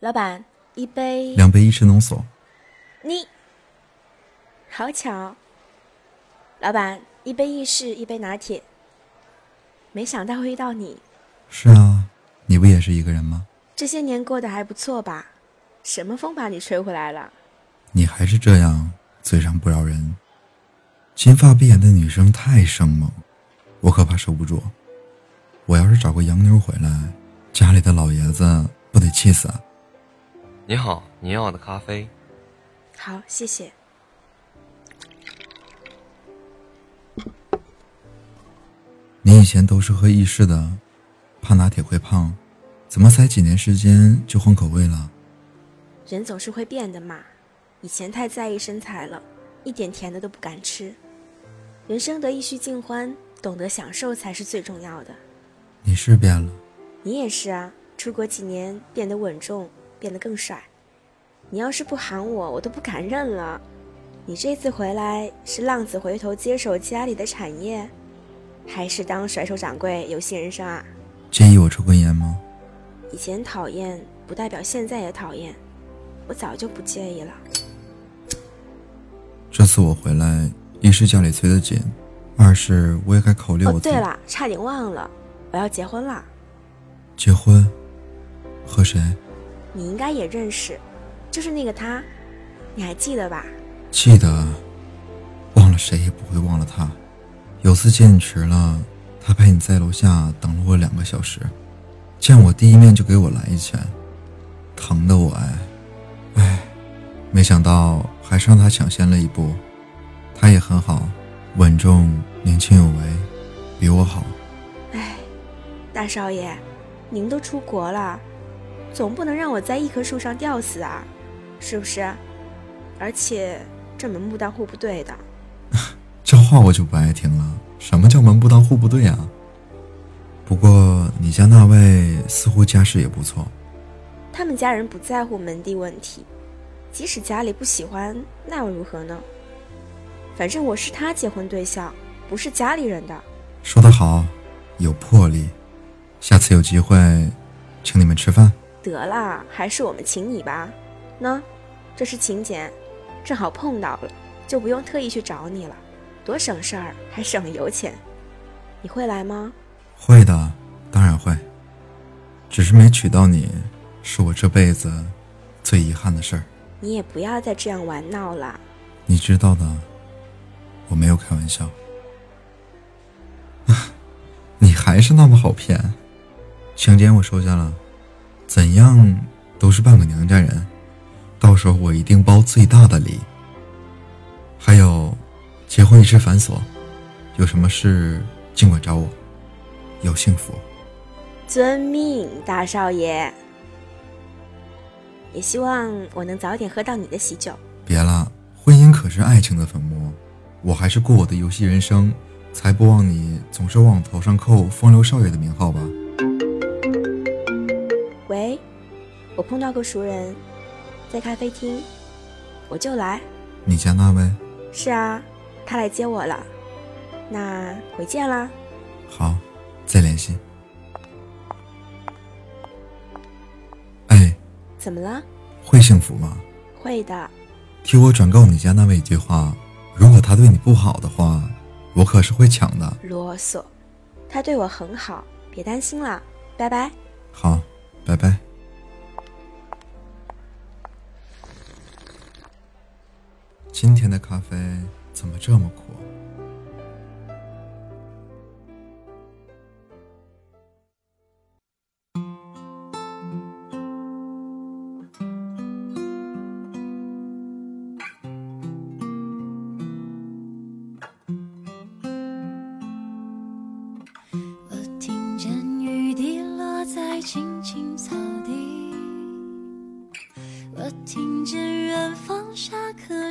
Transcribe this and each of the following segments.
老板，一杯。两杯意式浓缩。你，好巧。老板，一杯意式，一杯拿铁。没想到会遇到你。是啊，你不也是一个人吗？这些年过得还不错吧？什么风把你吹回来了？你还是这样，嘴上不饶人。金发碧眼的女生太生猛，我可怕受不住。我要是找个洋妞回来，家里的老爷子不得气死啊！你好，你要的咖啡。好，谢谢。你以前都是喝意式的，怕拿铁会胖，怎么才几年时间就换口味了？人总是会变的嘛。以前太在意身材了，一点甜的都不敢吃。人生得意须尽欢，懂得享受才是最重要的。你是变了，你也是啊。出国几年，变得稳重，变得更帅。你要是不喊我，我都不敢认了。你这次回来是浪子回头接手家里的产业？还是当甩手掌柜游戏人生啊？介意我抽根烟吗？以前讨厌不代表现在也讨厌，我早就不介意了。这次我回来，一是家里催得紧，二是我也该考虑我。哦，对了，差点忘了，我要结婚了。结婚？和谁？你应该也认识，就是那个他，你还记得吧？记得，忘了谁也不会忘了他。有次见你迟了，他陪你在楼下等了我两个小时，见我第一面就给我来一拳，疼的我哎，哎，没想到还是让他抢先了一步。他也很好，稳重、年轻有为，比我好。哎，大少爷，您都出国了，总不能让我在一棵树上吊死啊，是不是？而且这门不当户不对的。这话我就不爱听了。什么叫门不当户不对啊？不过你家那位似乎家世也不错。他们家人不在乎门第问题，即使家里不喜欢，那又如何呢？反正我是他结婚对象，不是家里人的。说得好，有魄力。下次有机会，请你们吃饭。得了，还是我们请你吧。喏，这是请柬，正好碰到了，就不用特意去找你了。多省事儿，还省油钱。你会来吗？会的，当然会。只是没娶到你，是我这辈子最遗憾的事儿。你也不要再这样玩闹了。你知道的，我没有开玩笑。你还是那么好骗。请柬我收下了，怎样都是半个娘家人，到时候我一定包最大的礼。还有。结婚一直繁琐，有什么事尽管找我。要幸福，遵命，大少爷。也希望我能早点喝到你的喜酒。别了，婚姻可是爱情的坟墓，我还是过我的游戏人生，才不枉你总是往我头上扣风流少爷的名号吧。我碰到个熟人，在咖啡厅，我就来。你家那位？是啊。他来接我了，那回见啦。好，再联系。哎，怎么了？会幸福吗？会的。替我转告你家那位一句话：如果他对你不好的话，我可是会抢的。啰嗦，他对我很好，别担心了。拜拜。好，拜拜。今天的咖啡。怎么这么苦？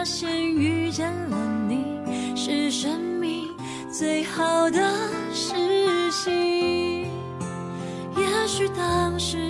发现遇见了你是生命最好的事情也许当时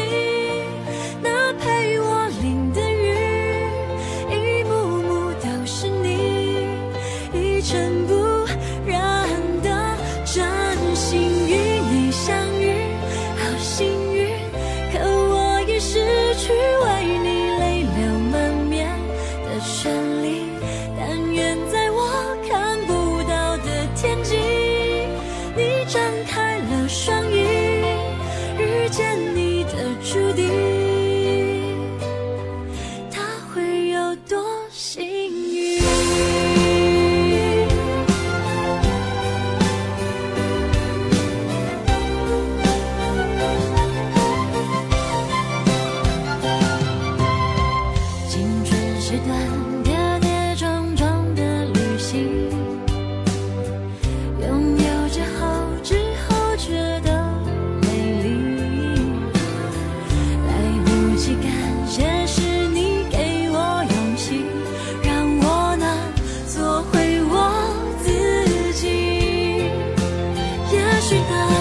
里但愿在知道。